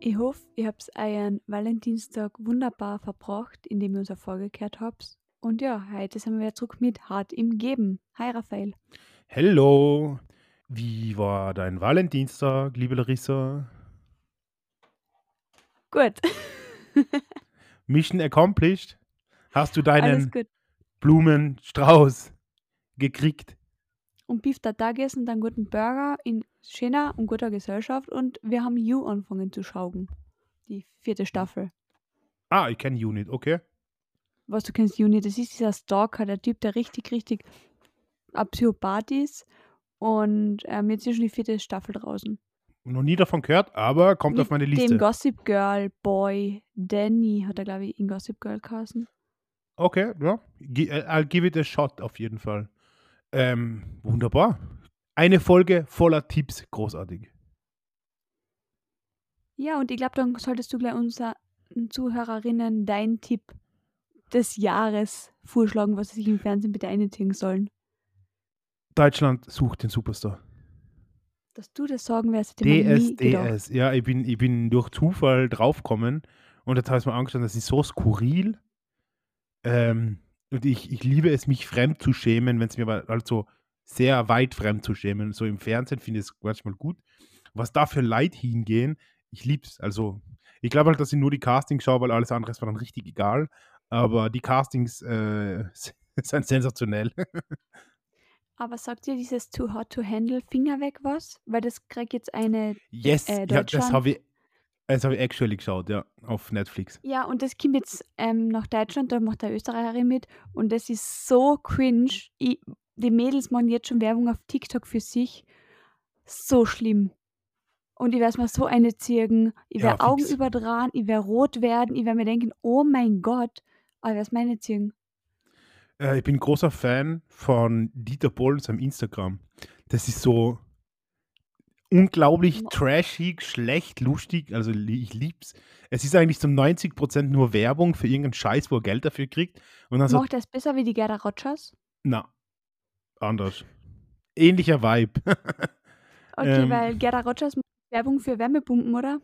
Ich hoffe, ihr habt euren Valentinstag wunderbar verbracht, indem ihr uns vorgekehrt habt. Und ja, heute sind wir wieder zurück mit Hart im Geben. Hi Raphael. Hello, wie war dein Valentinstag, liebe Larissa? Gut. Mission accomplished? Hast du deinen. Blumenstrauß gekriegt? Und Beef da gegessen, dann guten Burger in schöner und guter Gesellschaft und wir haben You angefangen zu schauen. Die vierte Staffel. Ah, ich kenne Unit, okay. Was du kennst, You nicht, das ist dieser Stalker, der Typ, der richtig, richtig ein Psychopath ist. Und ähm, jetzt ist schon die vierte Staffel draußen. Noch nie davon gehört, aber kommt auf meine Dem Liste. Gossip Girl Boy Danny hat er, glaube ich, in Gossip Girl geheißen. Okay, ja. Äh, I'll give it a shot auf jeden Fall. Ähm, wunderbar. Eine Folge voller Tipps, großartig. Ja, und ich glaube, dann solltest du gleich unseren Zuhörerinnen deinen Tipp des Jahres vorschlagen, was sie sich im Fernsehen bitte einziehen sollen. Deutschland sucht den Superstar. Dass du das sagen wirst, gedacht. DSDS. Ja, ich bin, ich bin durch Zufall draufgekommen und jetzt habe ich mir angeschaut, das ist so skurril. Ähm, und ich, ich liebe es, mich fremd zu schämen, wenn es mir aber also sehr weit fremd zu schämen. So im Fernsehen finde ich es manchmal gut. Was da für Leid hingehen, ich liebe es. Also, ich glaube halt, dass ich nur die Castings schaue, weil alles andere ist mir dann richtig egal. Aber die Castings äh, sind sensationell. Aber sagt dir dieses Too Hot to Handle Finger weg was? Weil das kriegt jetzt eine. Yes, Äh, ja, das habe ich, das habe ich actually geschaut, ja, auf Netflix. Ja, und das kommt jetzt ähm, nach Deutschland, da macht der Österreicherin mit. Und das ist so cringe. Ich, die Mädels machen jetzt schon Werbung auf TikTok für sich. So schlimm. Und ich werde mir so eine ziehen. Ich Ja, werde Augen fix. überdran, ich werde rot werden, ich werde mir denken, oh mein Gott, aber ich werde es meine ziehen. Äh, ich bin großer Fan von Dieter Bohlen seinem Instagram. Das ist so unglaublich trashig, schlecht, lustig. Also ich lieb's. Es ist eigentlich zum 90% nur Werbung für irgendeinen Scheiß, wo er Geld dafür kriegt. Und dann so, Macht das besser wie die Gerda Rogers? na, anders. Ähnlicher Vibe. Okay, Ähm. weil Gerda Rogers macht Werbung für Wärmepumpen, oder?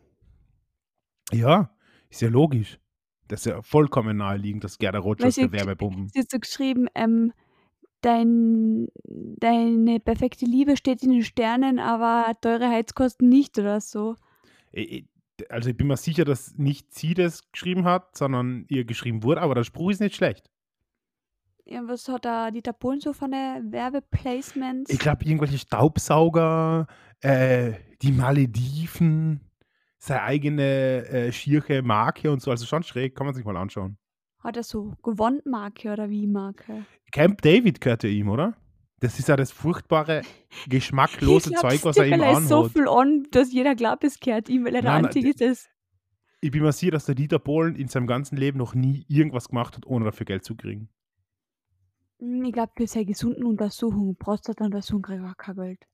ja, ist ja logisch. Das ist ja vollkommen naheliegend, dass Gerda Rogers der Wärmepumpen. Sie hat so geschrieben, ähm, dein, deine perfekte Liebe steht in den Sternen, aber teure Heizkosten nicht oder so. Äh, äh, Also ich bin mir sicher, dass nicht sie das geschrieben hat, sondern ihr geschrieben wurde, aber der Spruch ist nicht schlecht. Ja, was hat da Dieter Bohlen so von der Werbeplacements? Ich glaube, irgendwelche Staubsauger, äh, die Malediven, seine eigene äh, schierche Marke und so. Also schon schräg, kann man sich mal anschauen. Hat er so Gewonnen-Marke oder wie Marke? Camp David gehört ja ihm, oder? Das ist ja das furchtbare, geschmacklose glaub, Zeug, was er ihm ist so anhat. viel an, dass jeder glaubt, es gehört ihm, weil er der Einzige ist, das Ich bin mir sicher, dass der Dieter Bohlen in seinem ganzen Leben noch nie irgendwas gemacht hat, ohne dafür Geld zu kriegen. Hm, Ich glaube, für seine gesunden Untersuchungen, Prostata-Untersuchungen kriegt er kein Geld.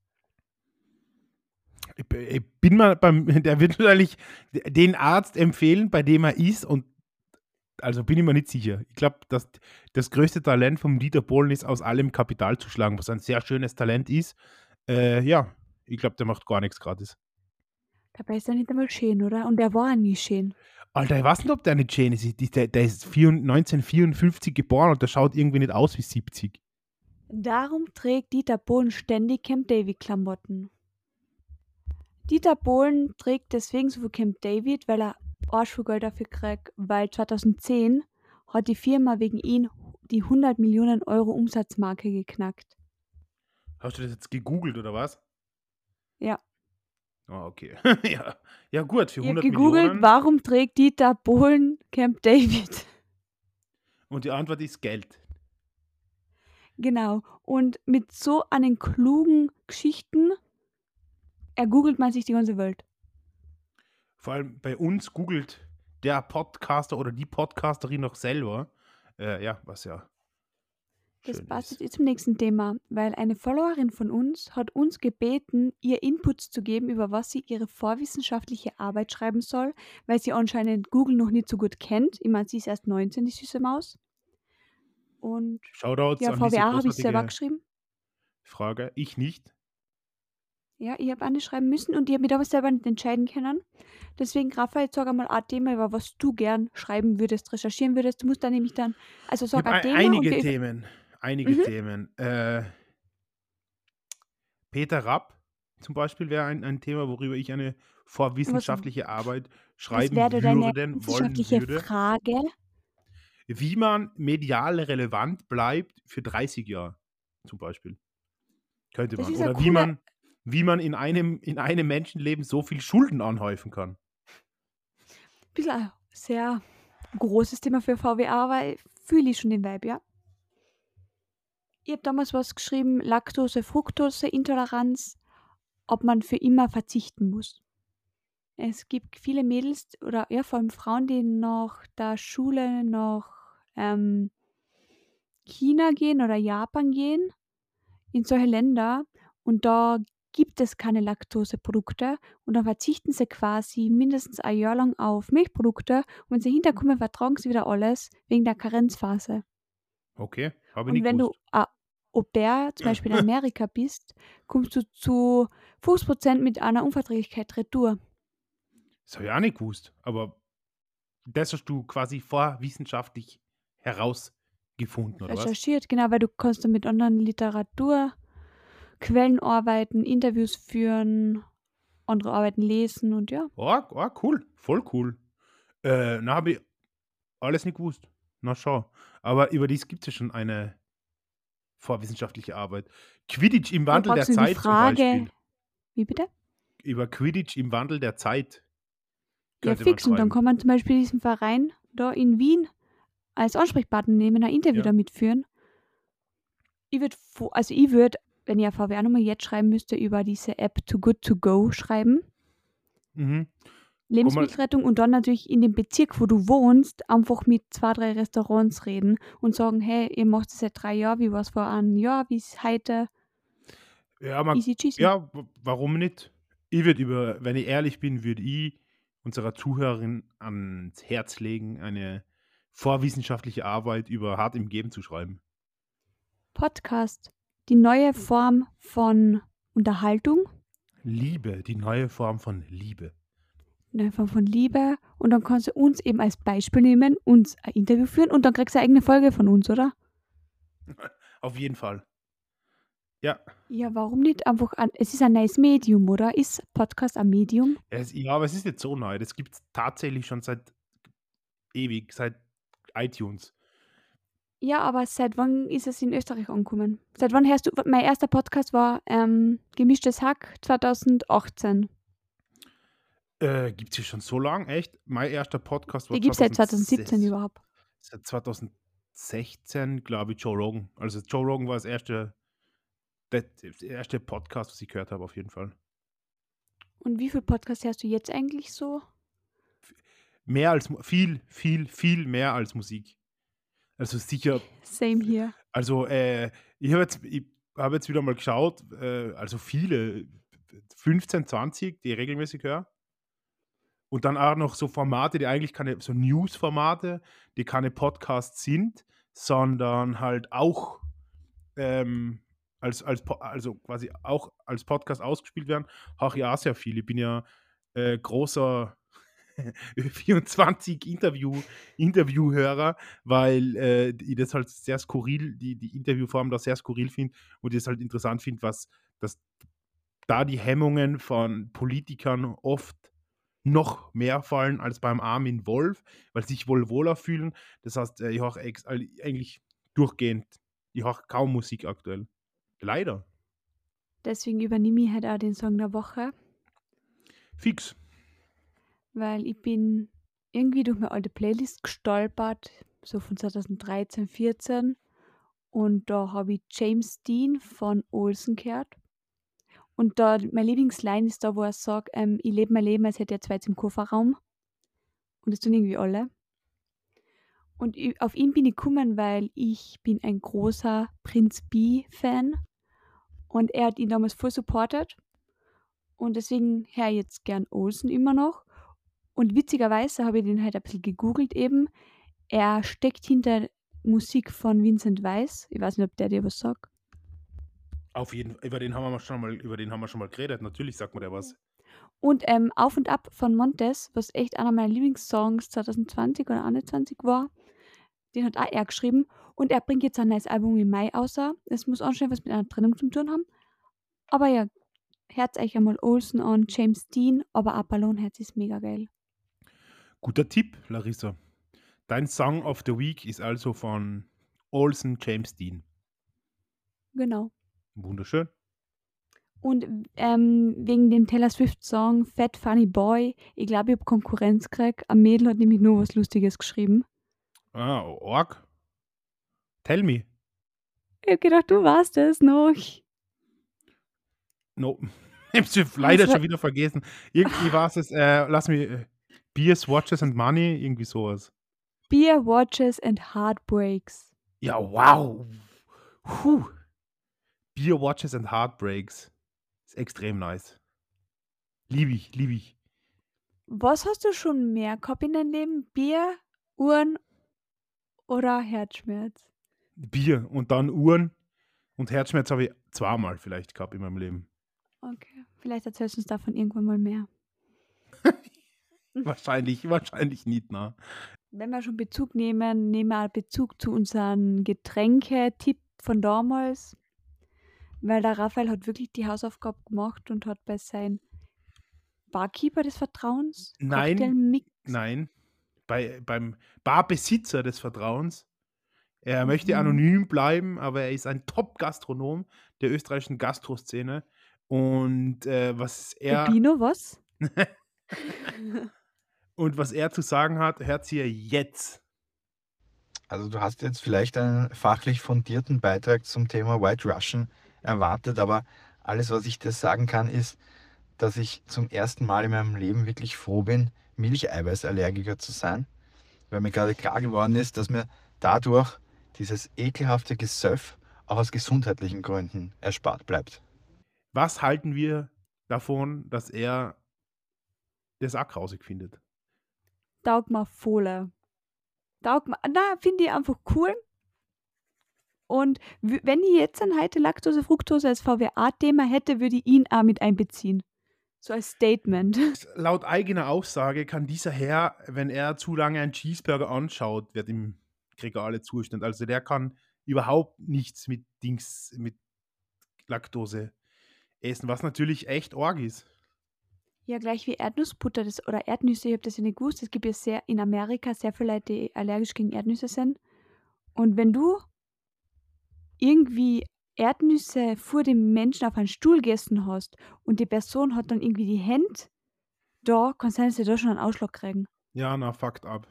Ich, bin mal beim, der wird wahrscheinlich den Arzt empfehlen, bei dem er ist und also bin ich mir nicht sicher. Ich glaube, dass das größte Talent vom Dieter Bohlen ist, aus allem Kapital zu schlagen, was ein sehr schönes Talent ist. Äh, ja, ich glaube, der macht gar nichts gratis. Dabei ist er nicht einmal schön, oder? Und er war nie schön. Alter, ich weiß nicht, ob der nicht schön ist. Der, der ist 4 1954 geboren und der schaut irgendwie nicht aus wie 70. Darum trägt Dieter Bohlen ständig Camp David Klamotten. Dieter Bohlen trägt deswegen so viel Camp David, weil er Arsch viel Geld dafür kriegt, weil 2010 hat die Firma wegen ihn die 100 Millionen Euro Umsatzmarke geknackt. Hast du das jetzt gegoogelt oder was? Ja. Ah, okay. ja. ja, gut, für Ich habe 100 gegoogelt, Millionen. warum trägt Dieter Bohlen Camp David? Und die Antwort ist Geld. Genau. Und mit so einen klugen Geschichten ergoogelt man sich die ganze Welt. Vor allem bei uns googelt der Podcaster oder die Podcasterin noch selber. Äh, ja, was ja. Das passt ist. jetzt zum nächsten Thema, weil eine Followerin von uns hat uns gebeten, ihr Inputs zu geben, über was sie ihre vorwissenschaftliche Arbeit schreiben soll, weil sie anscheinend Google noch nicht so gut kennt. Ich meine, sie ist erst 19, die süße Maus. Und Shoutouts ja, VWA habe ich selber geschrieben. Frage. Ich nicht. Ja, ich habe eine schreiben müssen und ich habe mich aber selber nicht entscheiden können. Deswegen, Raphael, sag einmal ein Thema, über was du gern schreiben würdest, recherchieren würdest. Du musst dann nämlich dann, also sag ein Thema einige Themen. Einige Mhm. Themen. Äh, Peter Rapp zum Beispiel wäre ein, ein Thema, worüber ich eine vorwissenschaftliche Arbeit was schreiben deine würden, wollen wissenschaftliche würde. Frage? Wie man medial relevant bleibt für 30 Jahre zum Beispiel. Könnte man. Oder wie man, wie man in einem, in einem Menschenleben so viel Schulden anhäufen kann. bisschen ein sehr großes Thema für VWA, aber fühle ich schon den Vibe, ja. Ich habe damals was geschrieben, Laktose, Fructose, Intoleranz, ob man für immer verzichten muss. Es gibt viele Mädels oder ja, vor allem Frauen, die nach der Schule nach ähm, China gehen oder Japan gehen, in solche Länder und da gibt es keine Laktoseprodukte und dann verzichten sie quasi mindestens ein Jahr lang auf Milchprodukte und wenn sie hinterkommen, vertragen sie wieder alles wegen der Karenzphase. Okay, habe ich Und nicht wenn du gewusst. ein Au pair zum Beispiel in Amerika bist, kommst du zu 50% mit einer Unverträglichkeit retour. Das habe ich auch nicht gewusst. Aber das hast du quasi vorwissenschaftlich herausgefunden, oder was? Recherchiert, genau, weil du kannst dann mit anderen Literaturquellen arbeiten, Interviews führen, andere Arbeiten lesen und ja. Oh, oh, cool. Voll cool. Äh, na, habe ich alles nicht gewusst. Na, schau. Aber über dies gibt es ja schon eine vorwissenschaftliche Arbeit. Quidditch im Wandel der du die Zeit zum Frage, Beispiel. wie bitte? Über Quidditch im Wandel der Zeit Ja, fix. Und dann kann man zum Beispiel diesen Verein da in Wien als Ansprechpartner nehmen, ein Interview Ja. damit führen. Ich würde, also ich würde, wenn eine VWA-Nummer jetzt schreiben müsste, über diese App Too Good To Go schreiben. Mhm. Lebensmittelrettung und dann natürlich in dem Bezirk, wo du wohnst, einfach mit zwei, drei Restaurants reden und sagen, hey, ihr macht es seit drei Jahren, wie war es vor einem Jahr, wie ist es heute, Ja, man, easy cheesy. ja, warum nicht? Ich würde über, wenn ich ehrlich bin, würde ich unserer Zuhörerin ans Herz legen, eine vorwissenschaftliche Arbeit über hart im Geben zu schreiben. Podcast, die neue Form von Unterhaltung, Liebe, die neue Form von Liebe. neue Form von Liebe und dann kannst du uns eben als Beispiel nehmen, uns ein Interview führen und dann kriegst du eine eigene Folge von uns, oder? Auf jeden Fall. Ja, Ja, warum nicht einfach, an, es ist ein neues Medium, oder? Ist Podcast ein Medium? es, ja, aber es ist nicht so neu. Das gibt es tatsächlich schon seit ewig, seit iTunes. Ja, aber seit wann ist es in Österreich angekommen? Seit wann hörst du, mein erster Podcast war ähm, Gemischtes Hack 2018. Äh, gibt es schon so lang? Echt? Mein erster Podcast war Die gibt es seit 2017 2006 überhaupt. Seit 2016, glaube ich, Joe Rogan. Also Joe Rogan war das erste, der, der erste Podcast, was ich gehört habe, auf jeden Fall. Und wie viel Podcast hörst du jetzt eigentlich so? Mehr als, viel, viel, viel mehr als Musik. Also sicher, Same hier. also äh, ich habe jetzt, ich hab jetzt wieder mal geschaut, äh, also viele, 15, 20, die ich regelmäßig höre. Und dann auch noch so Formate, die eigentlich keine, so News-Formate, die keine Podcasts sind, sondern halt auch ähm, als, als, also quasi auch als Podcast ausgespielt werden, habe ich auch sehr viel. Ich bin ja äh, großer 24 Interview, Interviewhörer, weil äh, ich das halt sehr skurril, die, die Interviewform da sehr skurril finde und ich es halt interessant finde, was dass da die Hemmungen von Politikern oft noch mehr fallen als beim Armin Wolf, weil sie sich wohl wohler fühlen. Das heißt, äh, ich höre eigentlich durchgehend, ich höre kaum Musik aktuell. Leider. Deswegen übernehme ich halt auch den Song der Woche, Fix. Weil ich bin irgendwie durch meine alte Playlist gestolpert, so von 2013, 14. Und da habe ich James Dean von Olsen gehört. Und da, meine Lieblingsline ist da, wo er sagt, ähm, ich lebe mein Leben, als hätte er zwei im Kofferraum. Und das tun irgendwie alle. Und ich, auf ihn bin ich gekommen, weil ich bin ein großer Prinz B-Fan. Und er hat ihn damals voll supportet. Und deswegen höre ich jetzt gern Olsen immer noch. Und witzigerweise habe ich den halt ein bisschen gegoogelt eben. Er steckt hinter Musik von Vincent Weiss. Ich weiß nicht, ob der dir was sagt. Auf jeden Fall, über den haben wir schon mal, über den haben wir schon mal geredet. Natürlich sagt man der was. Und ähm, Auf und Ab von Montes, was echt einer meiner Lieblingssongs 2020 oder 2021 war. Den hat auch er geschrieben. Und er bringt jetzt ein neues Album im Mai außer. Es muss anscheinend was mit einer Trennung zu tun haben. Aber ja, Herz euch einmal Olsen an, James Dean, aber auch Ballonherz ist mega geil. Guter Tipp, Larissa. Dein Song of the Week ist also von Olsen James Dean. Genau. Wunderschön. Und ähm, wegen dem Taylor Swift-Song Fat Funny Boy, ich glaube, ich habe Konkurrenz gekriegt. Ein Mädel hat nämlich nur was Lustiges geschrieben. Ah, Org. Tell me. Ich habe gedacht, du warst es noch. No. Hab's leider schon wieder vergessen. Irgendwie war es, äh, lass mich, äh, Beers, Watches and Money, irgendwie sowas. Beer, Watches and Heartbreaks. Ja, wow. Puh. Beer, Watches and Heartbreaks. Ist extrem nice. Liebe ich, liebe ich. Was hast du schon mehr gehabt in deinem Leben? Bier, Uhren oder Herzschmerz? Bier und dann Uhren und Herzschmerz habe ich zweimal vielleicht gehabt in meinem Leben. Okay, vielleicht erzählst du uns davon irgendwann mal mehr. wahrscheinlich, wahrscheinlich nicht, ne? Wenn wir schon Bezug nehmen, nehmen wir Bezug zu unserem Getränke-Tipp von damals. Weil der Raphael hat wirklich die Hausaufgabe gemacht und hat bei seinem Barkeeper des Vertrauens Nein, nein. Bei, beim Barbesitzer des Vertrauens. Er möchte Mhm. anonym bleiben, aber er ist ein Top-Gastronom der österreichischen Gastroszene. Und äh, was er Rubino, was? und was er zu sagen hat, hört ihr jetzt. Also du hast jetzt vielleicht einen fachlich fundierten Beitrag zum Thema White Russian erwartet, aber alles, was ich dir sagen kann, ist, dass ich zum ersten Mal in meinem Leben wirklich froh bin, Milcheiweißallergiker zu sein, weil mir gerade klar geworden ist, dass mir dadurch dieses ekelhafte Gesöff auch aus gesundheitlichen Gründen erspart bleibt. Was halten wir davon, dass er das auch grausig findet? Taugt mir voll. Taugt mir, na, finde ich einfach cool. Und wenn ich jetzt an heute Laktose, Fructose als VWA-Thema hätte, würde ich ihn auch mit einbeziehen. So als Statement. Laut eigener Aussage kann dieser Herr, wenn er zu lange einen Cheeseburger anschaut, wird ihm Regale Zustand. Also der kann überhaupt nichts mit Dings, mit Laktose essen, was natürlich echt arg ist. Ja, gleich wie Erdnussbutter das, oder Erdnüsse, ich habe das ja nicht gewusst. Es gibt ja sehr in Amerika sehr viele Leute, die allergisch gegen Erdnüsse sind. Und wenn du irgendwie Erdnüsse vor dem Menschen auf einen Stuhl gegessen hast und die Person hat dann irgendwie die Hände, da kann sein, dass sie da schon einen Ausschlag kriegen. Ja, na, fucked up.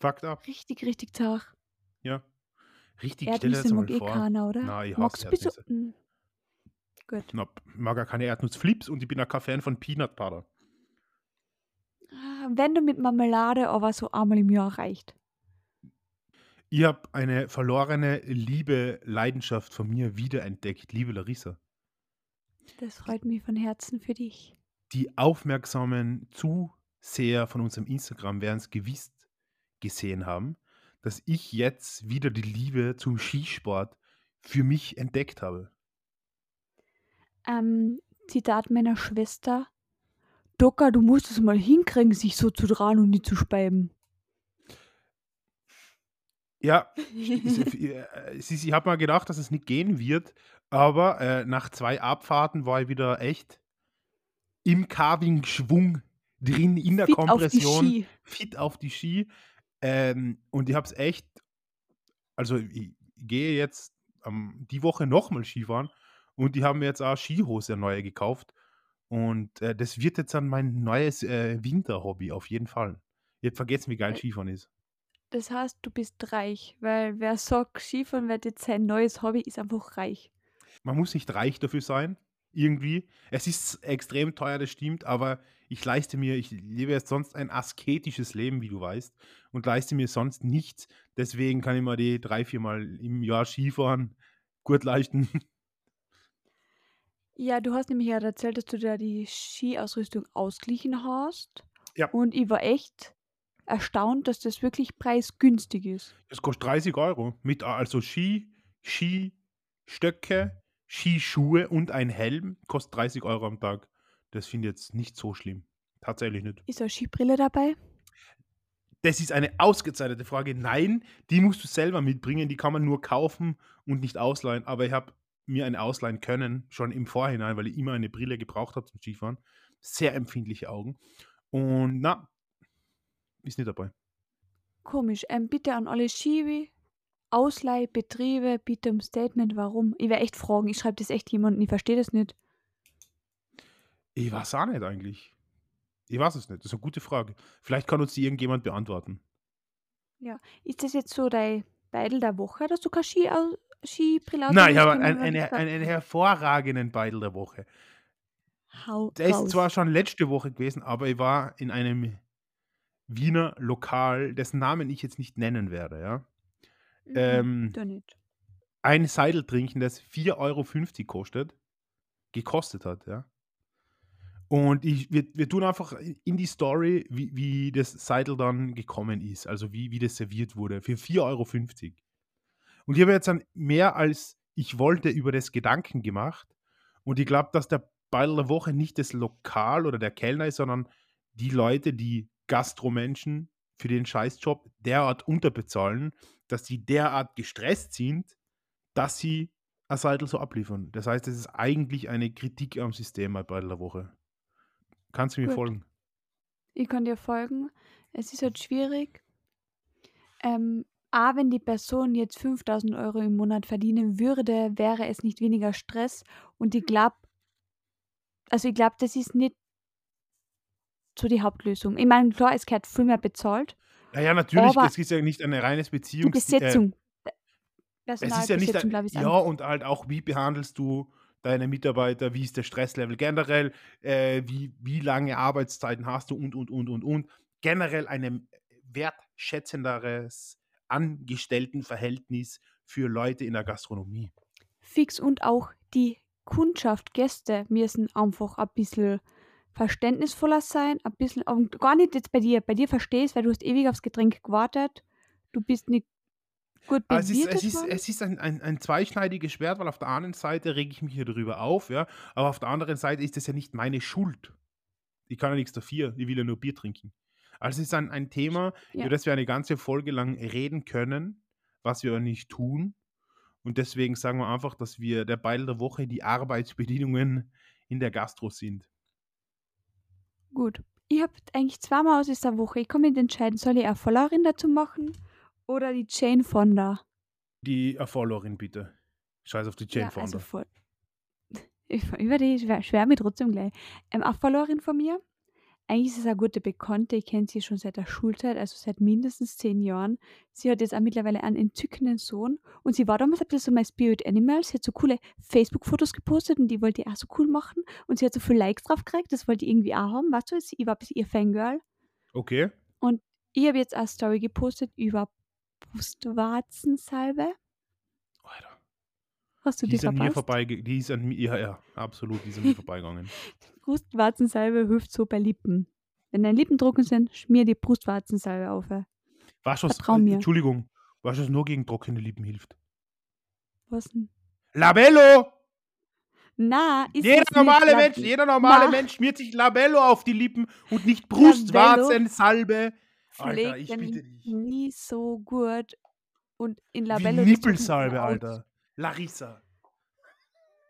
Fucked up, Richtig, richtig zart. ja. Richtig, stell dir das Erdnüsse mal mag eh keiner, oder? Na, ich hasse du? Erdnüsse. Gut. Ich mag ja keine Erdnussflips und ich bin ja kein Fan von Peanut Butter. Ah, Wenn du mit Marmelade aber so einmal im Jahr reicht. Ich habe eine verlorene Liebe, Leidenschaft von mir wiederentdeckt, liebe Larissa. Das freut mich von Herzen für dich. Die aufmerksamen Zuseher von unserem Instagram werden es gewiss gesehen haben, dass ich jetzt wieder die Liebe zum Skisport für mich entdeckt habe. Ähm, Zitat meiner Schwester. Doka, du musst es mal hinkriegen, sich so zu dran und nicht zu speiben. Ja, ich, äh, ich, ich habe mal gedacht, dass es nicht gehen wird, aber äh, nach zwei Abfahrten war ich wieder echt im Carving-Schwung drin, in der Fit auf Kompression, Ski. fit auf die Ski. Ähm, und ich habe es echt, also ich, ich gehe jetzt ähm, die Woche nochmal Skifahren und die haben mir jetzt auch Skihose neue gekauft. Und äh, das wird jetzt dann mein neues äh, Winterhobby auf jeden Fall. Ich hab vergessen, wie geil Äh, Skifahren ist. Das heißt, du bist reich, weil wer sagt, Skifahren wird jetzt sein neues Hobby, ist einfach reich. Man muss nicht reich dafür sein, irgendwie. Es ist extrem teuer, das stimmt, aber ich leiste mir, ich lebe jetzt sonst ein asketisches Leben, wie du weißt, und leiste mir sonst nichts. Deswegen kann ich mir die drei, viermal im Jahr Skifahren gut leisten. Ja, du hast nämlich ja erzählt, dass du da die Skiausrüstung ausglichen hast. Ja. Und ich war echt erstaunt, dass das wirklich preisgünstig ist. Das kostet 30 Euro. Mit also Ski, Skistöcke, Skischuhe und ein Helm kostet 30 Euro am Tag. Das finde ich jetzt nicht so schlimm. Tatsächlich nicht. Ist eine Skibrille dabei? Das ist eine ausgezeichnete Frage. Nein, die musst du selber mitbringen. Die kann man nur kaufen und nicht ausleihen. Aber ich habe mir eine ausleihen können, schon im Vorhinein, weil ich immer eine Brille gebraucht habe zum Skifahren. Sehr empfindliche Augen. Und na, ist nicht dabei. Komisch. Ähm, bitte an alle Ski Ausleihbetriebe, bitte um Statement, warum. Ich werde echt fragen, ich schreibe das echt jemandem, ich verstehe das nicht. Ich weiß auch nicht eigentlich. Ich weiß es nicht. Das ist eine gute Frage. Vielleicht kann uns die irgendjemand beantworten. Ja. Ist das jetzt so dein Beidel der Woche, dass du kein Ski aus Skibrille Nein, ich habe einen, einen, einen, hervorragenden Beidel der Woche. Hau Der ist raus. zwar schon letzte Woche gewesen, aber ich war in einem Wiener Lokal, dessen Namen ich jetzt nicht nennen werde, ja. Mhm, ähm, nicht. Ein Seidel trinken, das 4,50 Euro kostet, gekostet hat, ja. Und ich, wir, wir tun einfach in die Story, wie, wie das Seidel dann gekommen ist, also wie, wie das serviert wurde, für 4,50 Euro. Und ich habe jetzt dann mehr als ich wollte über das Gedanken gemacht. Und ich glaube, dass der Beidel der Woche nicht das Lokal oder der Kellner ist, sondern die Leute, die Gastromenschen für den Scheißjob derart unterbezahlen, dass sie derart gestresst sind, dass sie ein Seidel so abliefern. Das heißt, es ist eigentlich eine Kritik am System bei Beidel der Woche. Kannst du mir Gut. folgen? Ich kann dir folgen. Es ist halt schwierig. Ähm, A, wenn die Person jetzt 5000 Euro im Monat verdienen würde, wäre es nicht weniger Stress. Und ich glaube, also ich glaube, das ist nicht so die Hauptlösung. Ich meine, klar, es gehört viel mehr bezahlt. Ja, ja, natürlich, Aber es ist ja nicht ein reines Die Beziehungs... Besetzung. Äh, es ist ja nicht, ein, ja, und halt auch, wie behandelst du deine Mitarbeiter, wie ist der Stresslevel generell, äh, wie, wie lange Arbeitszeiten hast du und, und, und, und, und. Generell ein wertschätzenderes Angestelltenverhältnis für Leute in der Gastronomie. fix und auch die Kundschaft, Gäste müssen einfach ein bisschen verständnisvoller sein, ein bisschen, gar nicht jetzt bei dir, bei dir verstehst, weil du hast ewig aufs Getränk gewartet, du bist nicht gut es ist, es ist, es ist ein, ein, ein zweischneidiges Schwert, weil auf der einen Seite rege ich mich hier darüber auf, ja, aber auf der anderen Seite ist das ja nicht meine Schuld. Ich kann ja nichts dafür, ich will ja nur Bier trinken. Also es ist ein, ein Thema, Ja. über das wir eine ganze Folge lang reden können, was wir aber nicht tun. Und deswegen sagen wir einfach, dass wir der Beil der Woche die Arbeitsbedingungen in der Gastro sind. Gut. Ich habe eigentlich zweimal aus dieser Woche, ich kann mich entscheiden, soll ich eine Followerin dazu machen oder die Jane Fonda? Die Followerin bitte. Scheiß auf die Jane ja, Fonda. also. Ich- Über die schwär, schwär mich trotzdem gleich. Ähm, Followerin von mir. Eigentlich ist es eine gute Bekannte. Ich kenne sie schon seit der Schulzeit, also seit mindestens zehn Jahren. Sie hat jetzt auch mittlerweile einen entzückenden Sohn. Und sie war damals ein bisschen so mein Spirit Animal. Sie hat so coole Facebook-Fotos gepostet und die wollte ich auch so cool machen. Und sie hat so viele Likes drauf gekriegt. Das wollte ich irgendwie auch haben. Weißt du, ich war ein bisschen ihr Fangirl. Okay. Ich habe jetzt eine Story gepostet über Brustwarzensalbe. Alter. Hast du Die die ist an mir verpasst? vorbeigegangen. Die ist an mir, ja, ja, absolut, die ist an mir vorbeigegangen. Brustwarzensalbe hilft so bei Lippen. Wenn deine Lippen trocken sind, schmier die Brustwarzensalbe auf. du, was, Vertrau äh, mir. Entschuldigung, was nur gegen trockene Lippen hilft? Was denn? Labello! Na, ist Jeder es normale Mensch, jeder normale Ma- Mensch schmiert sich Labello auf die Lippen und nicht Brustwarzensalbe. Alter, ich bitte dich. nie so gut. Und in Labello. Nippelsalbe, Alter. Larissa. aus.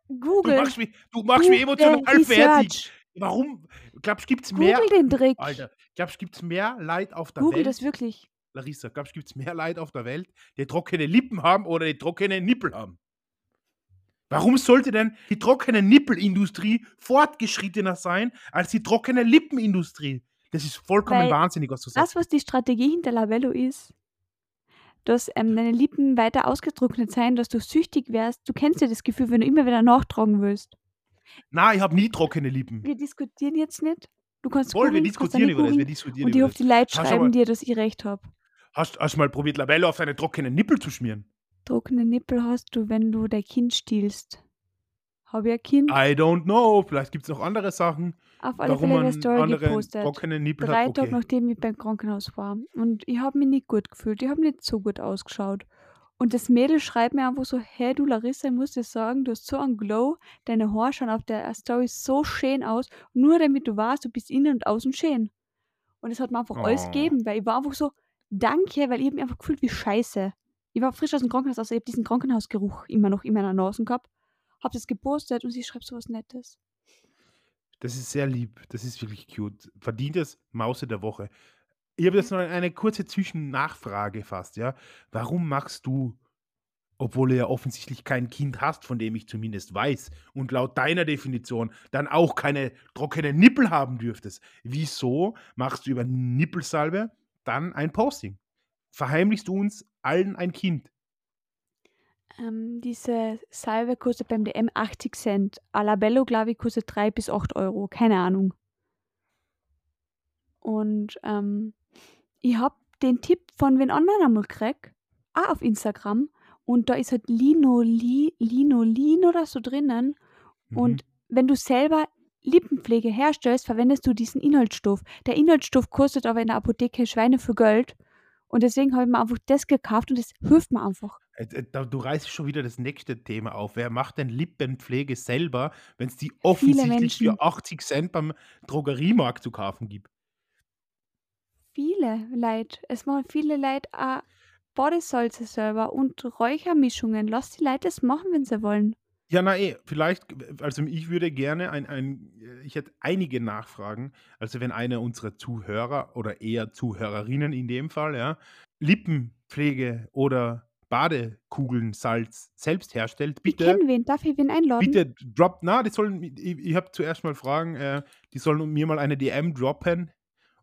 Du Google. machst mich, du machst mich Google emotional fertig. Warum? Glaubst du, gibt's mehr? Google den Trick. Alter, glaubst du, gibt's mehr Leid auf der Google Welt? das wirklich. Larissa, glaubst du, gibt's mehr Leid auf der Welt, die trockene Lippen haben oder die trockene Nippel haben? Warum sollte denn die trockene Nippelindustrie fortgeschrittener sein als die trockene Lippenindustrie? Das ist vollkommen Weil wahnsinnig, was du sagst. Das, was die Strategie hinter Labello ist, dass ähm, deine Lippen weiter ausgetrocknet sein, dass du süchtig wärst. Du kennst ja das Gefühl, wenn du immer wieder nachtragen willst. Na, ich habe nie trockene Lippen. Wir diskutieren jetzt nicht. Du kannst Voll, wir diskutieren über das. Wir diskutieren Und auf das. die Leute schreiben aber- dir, dass ich recht habe. Hast, hast du mal probiert, Labello auf deine trockenen Nippel zu schmieren? Trockene Nippel hast du, wenn du dein Kind stiehlst. Habe ich ein Kind? I don't know. Vielleicht gibt es noch andere Sachen. Auf alle Fälle eine Story gepostet. Nippel Drei hat. Tage Okay. nachdem ich beim Krankenhaus war. Und ich habe mich nicht gut gefühlt. Ich habe nicht so gut ausgeschaut. Und das Mädel schreibt mir einfach so, hey du Larissa, ich muss dir sagen, du hast so einen Glow, deine Haare schauen auf der Story so schön aus, nur damit du weißt, du bist innen und außen schön. Und es hat mir einfach alles Oh. gegeben, weil ich war einfach so, danke, weil ich habe mich einfach gefühlt wie scheiße. Ich war frisch aus dem Krankenhaus, also ich habe diesen Krankenhausgeruch immer noch in meiner Nase gehabt, habe das gepostet und sie schreibt so was Nettes. Das ist sehr lieb. Das ist wirklich cute. Verdientes Mause der Woche. Ich habe jetzt noch eine kurze Zwischennachfrage fast, ja. Warum machst du, obwohl du ja offensichtlich kein Kind hast, von dem ich zumindest weiß, und laut deiner Definition dann auch keine trockenen Nippel haben dürftest, wieso machst du über Nippelsalbe dann ein Posting? Verheimlichst du uns allen ein Kind? Ähm, diese Salbe kostet beim DM 80 Cent. Alabello, glaube ich, kostet 3 bis 8 Euro. Keine Ahnung. Und ähm, ich habe den Tipp von wen anderen einmal gekriegt, auch auf Instagram. Und da ist halt Linoli, Linolin oder so drinnen. Mhm. Und wenn du selber Lippenpflege herstellst, verwendest du diesen Inhaltsstoff. Der Inhaltsstoff kostet aber in der Apotheke Schweine für Geld. Und deswegen habe ich mir einfach das gekauft und das hilft mir einfach. Äh, äh, Du reißt schon wieder das nächste Thema auf. Wer macht denn Lippenpflege selber, wenn es die offensichtlich Menschen. für 80 Cent beim Drogeriemarkt zu kaufen gibt? Viele Leute. Es machen viele Leute auch Bodysalze selber und Räuchermischungen. Lass die Leute das machen, wenn sie wollen. Ja, na eh, vielleicht, also ich würde gerne ein, ein, ich hätte einige Nachfragen. Also wenn einer unserer Zuhörer oder eher Zuhörerinnen in dem Fall, ja, Lippenpflege oder Badekugeln-Salz selbst herstellt, Ich bitte, kenne wen. Darf ich wen einladen? bitte drop, na, die sollen, ich, ich habe zuerst mal Fragen, äh, die sollen mir mal eine DM droppen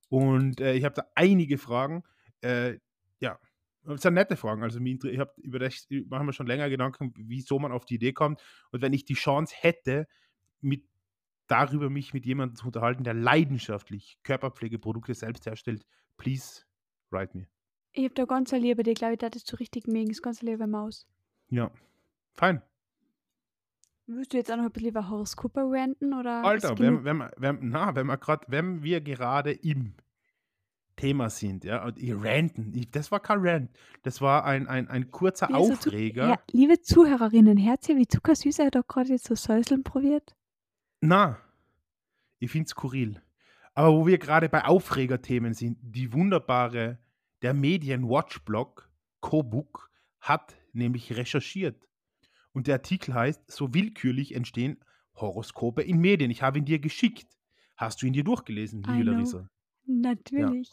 und äh, ich habe da einige Fragen. Äh, ja, das sind nette Fragen. Also ich habe über das machen wir schon länger Gedanken, wieso man auf die Idee kommt. Und wenn ich die Chance hätte, mit darüber mich mit jemandem zu unterhalten, der leidenschaftlich Körperpflegeprodukte selbst herstellt, please write me. Ich habe da ganz eine Liebe, die glaube ich, das du richtig mögen. Das ganz liebe Maus. Ja, fein. Willst du jetzt auch noch ein bisschen über Horoskope ranten? Oder Alter, ist wenn, wenn, wenn, na, wenn, wir grad, wenn wir gerade im Thema sind, ja, und ihr ranten, ich, das war kein Rant, das war ein, ein, ein kurzer Wie er so zu- Aufreger. Ja, liebe Zuhörerinnen, Herz wie zuckersüß er doch gerade jetzt so Säuseln probiert. Na, ich finde es skurril. Aber wo wir gerade bei Aufregerthemen sind, die wunderbare, der Medien-Watch-Blog Kobuk hat nämlich recherchiert. Und der Artikel heißt, so willkürlich entstehen Horoskope in Medien. Ich habe ihn dir geschickt. Hast du ihn dir durchgelesen, liebe. Larissa? Natürlich.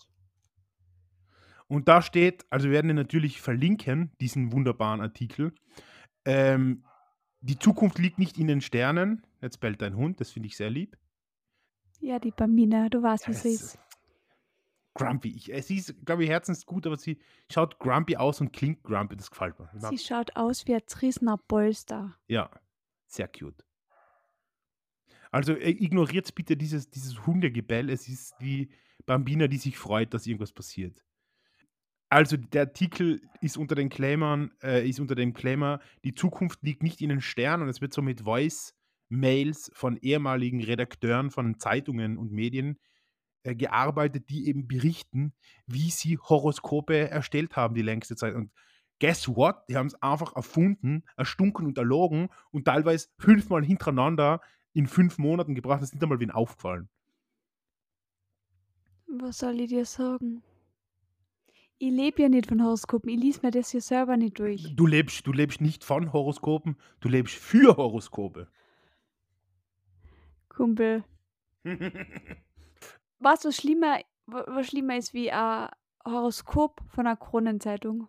Und da steht, also wir werden ihn natürlich verlinken, diesen wunderbaren Artikel. Ähm, die Zukunft liegt nicht in den Sternen. Jetzt bellt dein Hund, das finde ich sehr lieb. Ja, die Bambina, du weißt, Ja, wie sie es- ist. Grumpy. Ich, äh, sie ist, glaube ich, herzensgut, aber sie schaut grumpy aus und klingt grumpy. Das gefällt mir. Sie schaut aus wie ein zerrissener Polster. Ja, sehr cute. Also äh, ignoriert bitte dieses, dieses Hundegebell. Es ist die Bambina, die sich freut, dass irgendwas passiert. Also der Artikel ist unter den Claimern, äh, ist unter dem Claimer, die Zukunft liegt nicht in den Sternen und es wird so mit Voice-Mails von ehemaligen Redakteuren von Zeitungen und Medien äh, gearbeitet, die eben berichten, wie sie Horoskope erstellt haben die längste Zeit. Und guess what? Die haben es einfach erfunden, erstunken und erlogen und teilweise fünfmal hintereinander in fünf Monaten gebracht. Das ist nicht einmal wen aufgefallen. Was soll ich dir sagen? Ich lebe ja nicht von Horoskopen. Ich lese mir das hier selber nicht durch. Du lebst, du lebst nicht von Horoskopen, du lebst für Horoskope. Kumpel. Was, was schlimmer, wa- was schlimmer ist wie ein Horoskop von einer Kronenzeitung?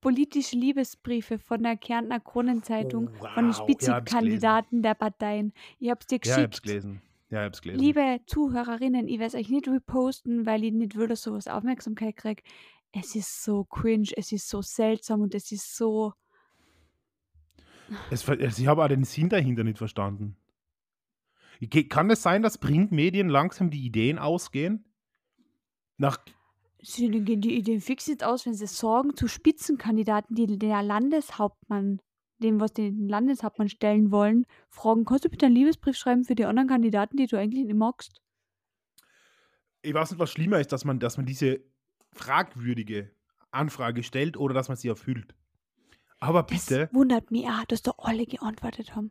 Politische Liebesbriefe von der Kärntner Kronenzeitung Oh, von den wow. Ja, hab's Spitzenkandidaten der Parteien. Ich hab's dir Ja, ich hab's geschickt. gelesen. Ja, ich hab's gelesen. Liebe Zuhörerinnen, ich werde euch nicht reposten, weil ich nicht will, dass sowas Aufmerksamkeit kriegt. Es ist so cringe, es ist so seltsam und es ist so. Es, also ich habe auch den Sinn dahinter nicht verstanden. Kann es sein, dass Printmedien langsam die Ideen ausgehen? Nach, Sie gehen die Ideen fix nicht aus, wenn sie sorgen zu Spitzenkandidaten, die der Landeshauptmann dem, was den Landeshauptmann stellen wollen, fragen, kannst du bitte einen Liebesbrief schreiben für die anderen Kandidaten, die du eigentlich nicht magst? Ich weiß nicht, was schlimmer ist, dass man, dass man diese fragwürdige Anfrage stellt oder dass man sie erfüllt. Aber bitte, Das wundert mich auch, dass da alle geantwortet haben.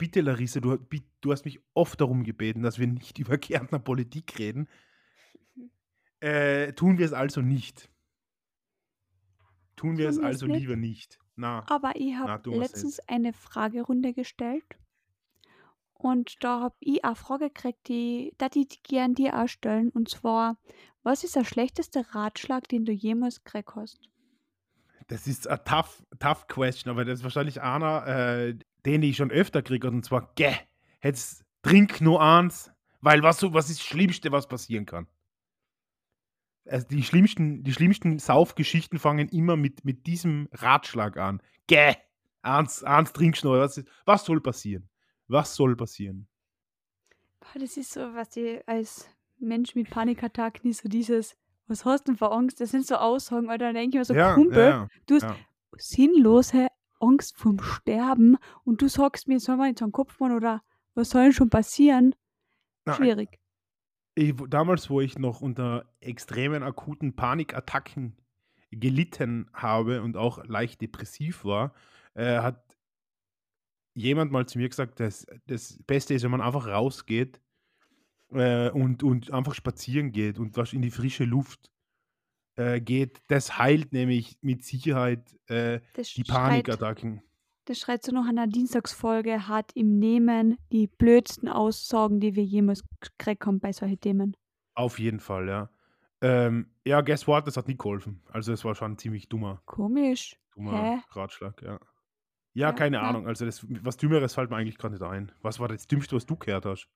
Bitte, Larissa, du, du hast mich oft darum gebeten, dass wir nicht über Kärntner Politik reden. Äh, tun wir es also nicht. Tun wir Tun es also nicht? lieber nicht. Na, Aber ich habe letztens eine Fragerunde gestellt und da habe ich eine Frage gekriegt, die da die gern dir auch stellen. Und zwar, was ist der schlechteste Ratschlag, den du jemals gekriegt hast? das ist eine tough, tough question, aber das ist wahrscheinlich einer, äh, den ich schon öfter kriege. Und zwar, geh, jetzt trink nur eins, weil was, so, was ist das Schlimmste, was passieren kann? Also die schlimmsten, die schlimmsten Saufgeschichten fangen immer mit, mit diesem Ratschlag an. Geh, eins, eins trinkst du noch. Was, ist- was soll passieren? Was soll passieren? Boah, Das ist so, was ich als Mensch mit Panikattacken nicht so dieses, was hast du denn für Angst? Das sind so Aussagen, weil da denke ich mir so, ja, Kumpel, ja, du hast ja. sinnlose Angst vorm Sterben und du sagst mir, soll man jetzt einen Kopf machen oder was soll denn schon passieren? Na, Schwierig. Ich, damals, wo ich noch unter extremen akuten Panikattacken gelitten habe und auch leicht depressiv war, äh, hat jemand mal zu mir gesagt, dass das Beste ist, wenn man einfach rausgeht äh, und, und einfach spazieren geht und was in die frische Luft äh, geht. Das heilt nämlich mit Sicherheit äh, die Panikattacken. das schreit so nach einer Dienstagsfolge hart im Nehmen die blödsten Aussagen, die wir jemals gekriegt haben bei solchen Themen. Auf jeden Fall, ja. Ähm, ja, guess what? Das hat nicht geholfen. Also es war schon ein ziemlich dummer. Komisch. Dummer Hä? Ratschlag, ja. Ja, Ja, keine ja. Ahnung. Also das, was Dümmeres fällt mir eigentlich gerade nicht ein. Was war das Dümmste, was du gehört hast?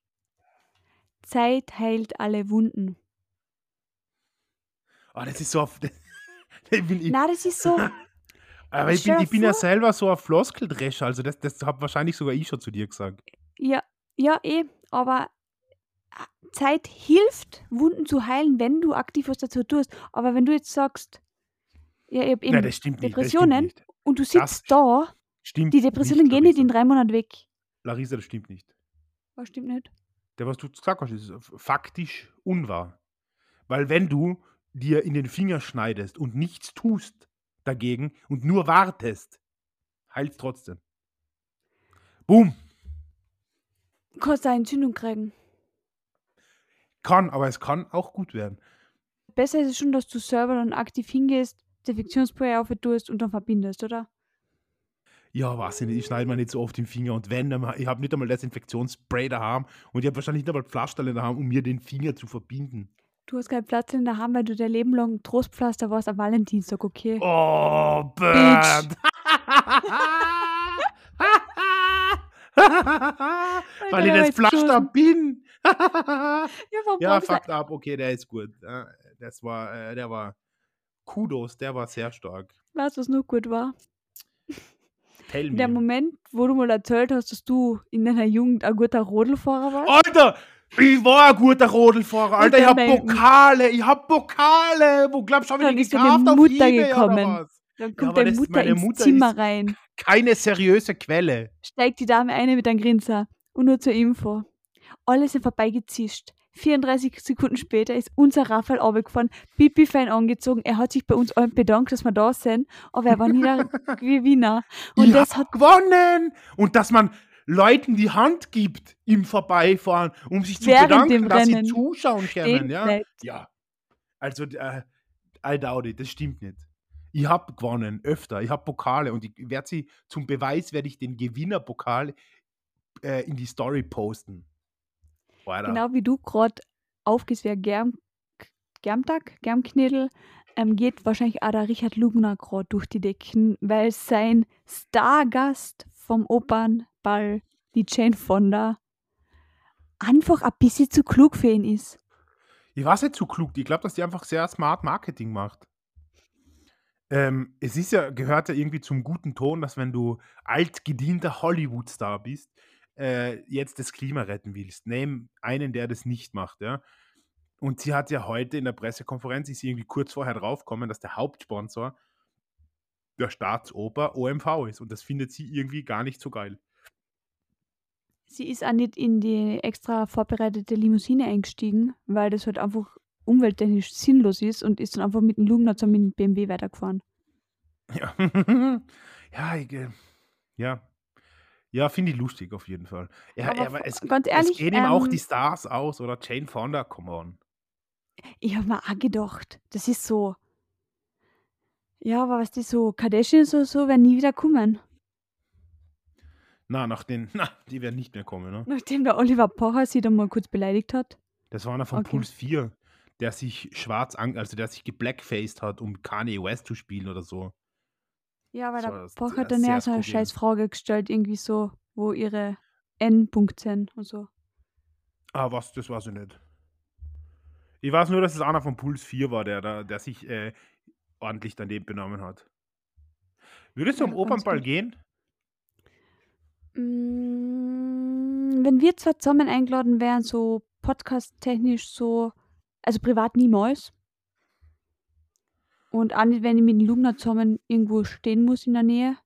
Zeit heilt alle Wunden. Ah, das ist so auf. ich Na, das ist so. aber ich bin, ich bin ja selber so ein Floskeldrescher. Also das, das habe wahrscheinlich sogar ich schon zu dir gesagt. Ja, ja, eh, aber äh, Zeit hilft, Wunden zu heilen, wenn du aktiv was dazu tust. Aber wenn du jetzt sagst, ja, ich hab eben Nein, das. Das Depressionen nicht. und du Das sitzt da, Stimmt die Depressionen nicht, gehen nicht in drei Monaten weg. Larissa, das stimmt nicht. Was stimmt nicht? Der, was du gesagt hast, ist faktisch unwahr. Weil wenn du dir in den Finger schneidest und nichts tust dagegen und nur wartest, heilt trotzdem. Boom. Kannst du eine Entzündung kriegen. Kann, aber es kann auch gut werden. Besser ist es schon, dass du selber dann aktiv hingehst, Desinfektionsspray auf tust und dann verbindest, oder? Ja, weiß ich nicht, ich schneide mir nicht so oft den Finger und wenn, ich habe nicht einmal Desinfektionsspray daheim und ich habe wahrscheinlich nicht einmal Pflasterl daheim, um mir den Finger zu verbinden. Du hast keinen Platz in der Hand, weil du dein Leben lang Trostpflaster warst am Valentinstag, okay? Oh, Bitch. Bernd! Weil ich der das jetzt Pflaster bin. Ja, ja, fucked up, okay, der ist gut. Ja, Das war, äh, der war Kudos, der war sehr stark. Weißt du, was noch gut war? Tell Der me. Moment, wo du mal erzählt hast, dass du in deiner Jugend ein guter Rodelfahrer warst. Alter, ich war ein guter Rodelfahrer. Alter, ich hab Pokale, ich hab Pokale. Wo glaubst du, hab ich Dann die ist deine auf Mutter gekommen. Dann kommt aber deine Mutter meine ins Mutter Zimmer rein, Keine seriöse Quelle. steigt die Dame eine mit einem Grinser. Und nur zur Info. Alle sind vorbeigezischt. 34 Sekunden später ist unser Raphael runtergefahren, pipi fein angezogen. Er hat sich bei uns allen bedankt, dass wir da sind, aber er war nie der Gewinner. Und ich das hat gewonnen. Und dass man Leuten die Hand gibt im Vorbeifahren, um sich zu Während bedanken, dass Rennen sie zuschauen können. Ja, bleibt. ja. Also, äh, I doubt it, das stimmt nicht. Ich hab gewonnen, öfter. Ich hab Pokale und ich werde sie zum Beweis, werde ich den Gewinnerpokal äh, in die Story posten. Alter. Genau wie du gerade aufgehst, wer Germ, Germtag, Germknädel, ähm, geht wahrscheinlich auch der Richard Lugner gerade durch die Decken, weil sein Stargast vom Opernball, die Jane Fonda, einfach ein bisschen zu klug für ihn ist. Ich war nicht zu klug. Ich glaube, dass die einfach sehr smart Marketing macht. Ähm, es ist ja, gehört ja irgendwie zum guten Ton, dass wenn du altgedienter Hollywood-Star bist, äh, jetzt das Klima retten willst. Nimm einen, der das nicht macht, ja. Und sie hat ja heute in der Pressekonferenz, ist sie irgendwie kurz vorher draufgekommen, dass der Hauptsponsor der Staatsoper OMV ist. Und das findet sie irgendwie gar nicht so geil. Sie ist auch nicht in die extra vorbereitete Limousine eingestiegen, weil das halt einfach umwelttechnisch sinnlos ist und ist dann einfach mit dem Lugner zusammen mit dem BMW weitergefahren. Ja, ja, ich, äh, ja. Ja, finde ich lustig auf jeden Fall. Ja, Aber es, ganz es ehrlich, gehen ihm auch ähm, die Stars aus oder Jane Fonda, come on. Ich habe mir auch gedacht, das ist so. Ja, aber was die so Kardashians oder so werden nie wieder kommen. Na, nach den, na, die werden nicht mehr kommen, ne? Nachdem der Oliver Pocher sie dann mal kurz beleidigt hat. Das war einer von Okay. Puls 4, der sich schwarz an, also der sich geblackfaced hat, um Kanye West zu spielen oder so. Ja, weil der Pocher hat dann ja so eine scheiß Frage gestellt, irgendwie so, wo ihre N-Punkte sind und so. Ah, was, das weiß ich nicht. Ich weiß nur, dass es einer von Puls 4 war, der, da, der sich äh, ordentlich daneben benommen hat. Würdest du Ja, am Opernball gut. gehen? Mm, wenn wir zwar zusammen eingeladen wären, so podcast-technisch so, also privat niemals. Und auch nicht, wenn ich mit dem Lugner zusammen irgendwo stehen muss in der Nähe.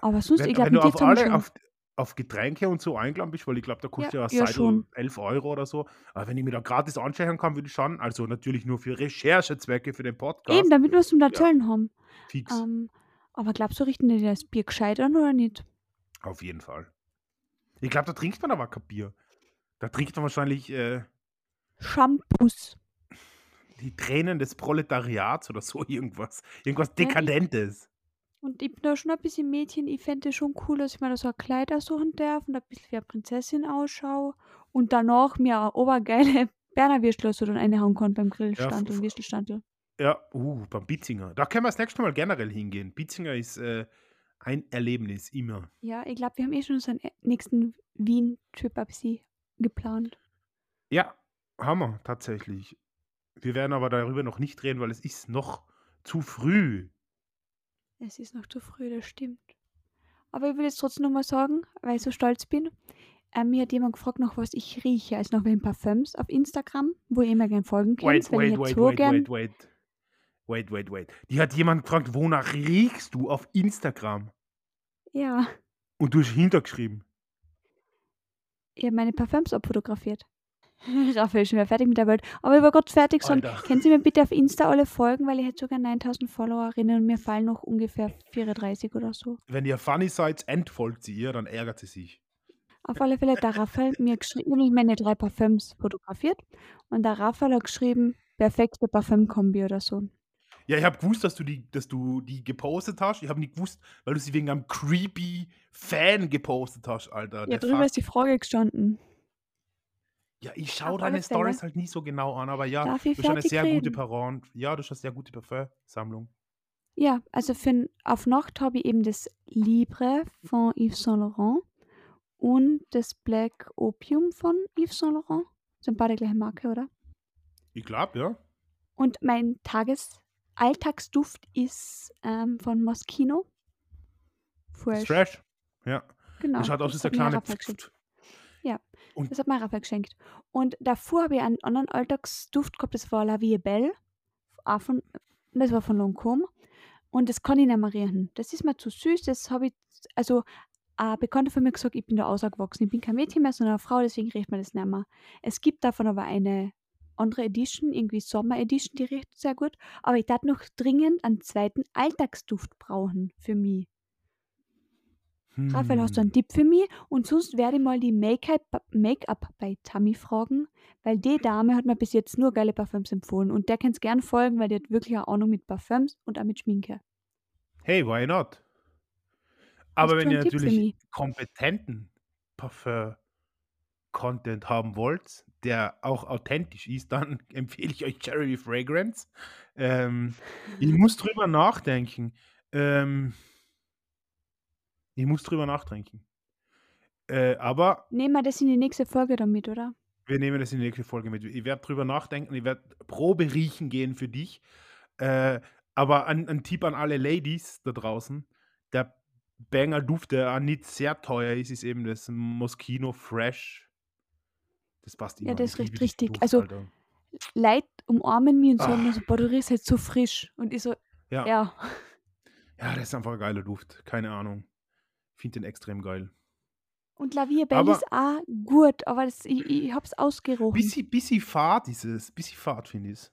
Aber sonst, Wenn, ich glaube, wenn du mit dir auf zusammen alle, schon. auf, auf Getränke und so eingeladen bist, weil ich glaube, da kostet ja, Ja, ja, ja, Seidel schon. 11 Euro oder so. Aber wenn ich mir da gratis anschauen kann, würde ich schon, also natürlich nur für Recherchezwecke für den Podcast, Eben, damit wir es zum Erzählen haben. fix, Ähm, aber glaubst du, richten die das Bier gescheit an oder nicht? Auf jeden Fall. Ich glaube, da trinkt man aber kein Bier. Da trinkt man wahrscheinlich äh, Shampoos. die Tränen des Proletariats oder so irgendwas. Irgendwas Dekadentes. Und ich bin da schon ein bisschen Mädchen. Ich fände es schon cool, dass ich mir da so ein Kleid aussuchen darf und ein bisschen wie eine Prinzessin ausschaue. Und danach mir eine obergeile Berner Würstel so dann reinhauen kann beim Grillstand und Würstelstandel. Ja, uh, beim Bitzinger. Da können wir das nächste Mal generell hingehen. Bitzinger ist äh, ein Erlebnis, immer. Ja, ich glaube, wir haben eh schon unseren nächsten Wien-Trip ab sie geplant. Ja, Hammer, tatsächlich. Wir werden aber darüber noch nicht reden, weil es ist noch zu früh. Es ist noch zu früh, das stimmt. Aber ich will jetzt trotzdem nochmal sagen, weil ich so stolz bin. Äh, mir hat jemand gefragt, nach was ich rieche, also nach welchen Parfüms auf Instagram, wo ihr immer gerne folgen könnt, Wait, wait, wait, so wait, wait, wait. Wait, wait, wait. Die hat jemand gefragt, wonach riechst du auf Instagram? Ja, Und du hast hintergeschrieben. ich habe meine Parfüms abfotografiert. Raphael ist schon wieder fertig mit der Welt. Aber ich war gerade fertig Alter. können Sie mir bitte auf Insta alle folgen, weil ich hätte sogar 9000 Followerinnen und mir fallen noch ungefähr 34 oder so. Wenn ihr funny seid, entfolgt sie ihr, dann ärgert sie sich. Auf alle Fälle, der Raphael mir geschrieben, nämlich meine drei Parfüms fotografiert und der Raphael hat geschrieben, perfekte Parfümkombi oder so. Ja, ich habe gewusst, dass du die, dass du die gepostet hast. Ich habe nicht gewusst, weil du sie wegen einem creepy Fan gepostet hast, Alter. Ja, drüber fuck. ist die Frage gestanden. Ja, ich schaue deine. Stories halt nicht so genau an, aber ja, du hast eine sehr gute reden? Paron. Ja, du hast eine sehr gute Parfumsammlung. Ja, also für auf Nacht habe ich eben das Libre von Yves Saint Laurent und das Black Opium von Yves Saint Laurent. Sind beide gleiche Marke, oder? Ich glaube, ja. Und mein Tages Alltagsduft ist ähm, von Moschino. Fresh. Fresh. Ja. Genau. das schaut aus mir kleiner Raphael geschenkt. Pft. Das hat mir Raphael geschenkt. Und davor habe ich einen anderen Alltagsduft gehabt, das war La Vie Belle. Auch von, das war von Lancôme. Und das kann ich nicht mehr riechen. Das ist mir zu süß. Das habe ich, also ein Bekannter von mir gesagt, ich bin da ausgewachsen. Ich bin kein Mädchen mehr, sondern eine Frau, deswegen riecht man das nicht mehr. Es gibt davon aber eine andere Edition, irgendwie Sommer Edition, die riecht sehr gut. Aber ich darf noch dringend einen zweiten Alltagsduft brauchen für mich. Raphael, hast du einen Hm. Tipp für mich? Und sonst werde ich mal die Make-up bei Tammy fragen, weil die Dame hat mir bis jetzt nur geile Parfüms empfohlen und der kann es gern folgen, weil die hat wirklich eine Ahnung mit Parfüms und auch mit Schminke. Hey, why not? Aber wenn ihr natürlich kompetenten Parfum-Content haben wollt, der auch authentisch ist, dann empfehle ich euch Cherry Fragrance. Ähm, ich muss drüber nachdenken. Ähm, ich muss drüber nachdenken. Äh, aber Nehmen wir das in die nächste Folge damit, oder? wir nehmen das in die nächste Folge mit. Ich werde drüber nachdenken, ich werde Probe riechen gehen für dich. Äh, aber ein, ein Tipp an alle Ladies da draußen: der Banger Duft, der auch nicht sehr teuer ist, ist eben das Moschino Fresh. Das passt immer. Ja, das diesen richtig. Duft, Also- Alter. Leute umarmen mich und sagen Ah. mir so, boah, du riechst halt so frisch. Und ich so, Ja. ja, Ja, das ist einfach ein geiler Duft. Keine Ahnung. Ich finde den extrem geil. Und La Vie Belle Aber- ist auch gut, aber das, ich, ich hab's ausgerochen. Bisschen, bisschen Fahrt ist es. Bisschen Fahrt, finde ich.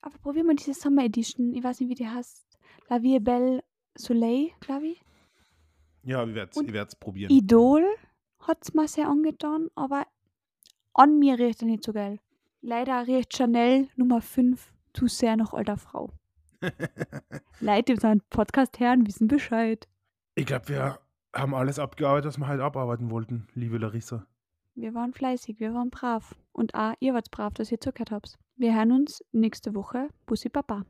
Aber probieren wir diese Summer Edition. Ich weiß nicht, wie die heißt. La Vie Belle Soleil, glaube ich. Ja, ich werde es probieren. Idol hat's mir sehr angetan, aber an mir riecht er nicht so geil. Leider riecht Chanel Nummer 5 zu sehr nach alter Frau. Leute, die unseren Podcast hören, wissen Bescheid. ich glaube, wir haben alles abgearbeitet, was wir halt abarbeiten wollten, liebe Larissa. Wir waren fleißig, wir waren brav. Und auch ihr wart brav, dass ihr zugehört habt. Wir hören uns nächste Woche. Bussi Baba.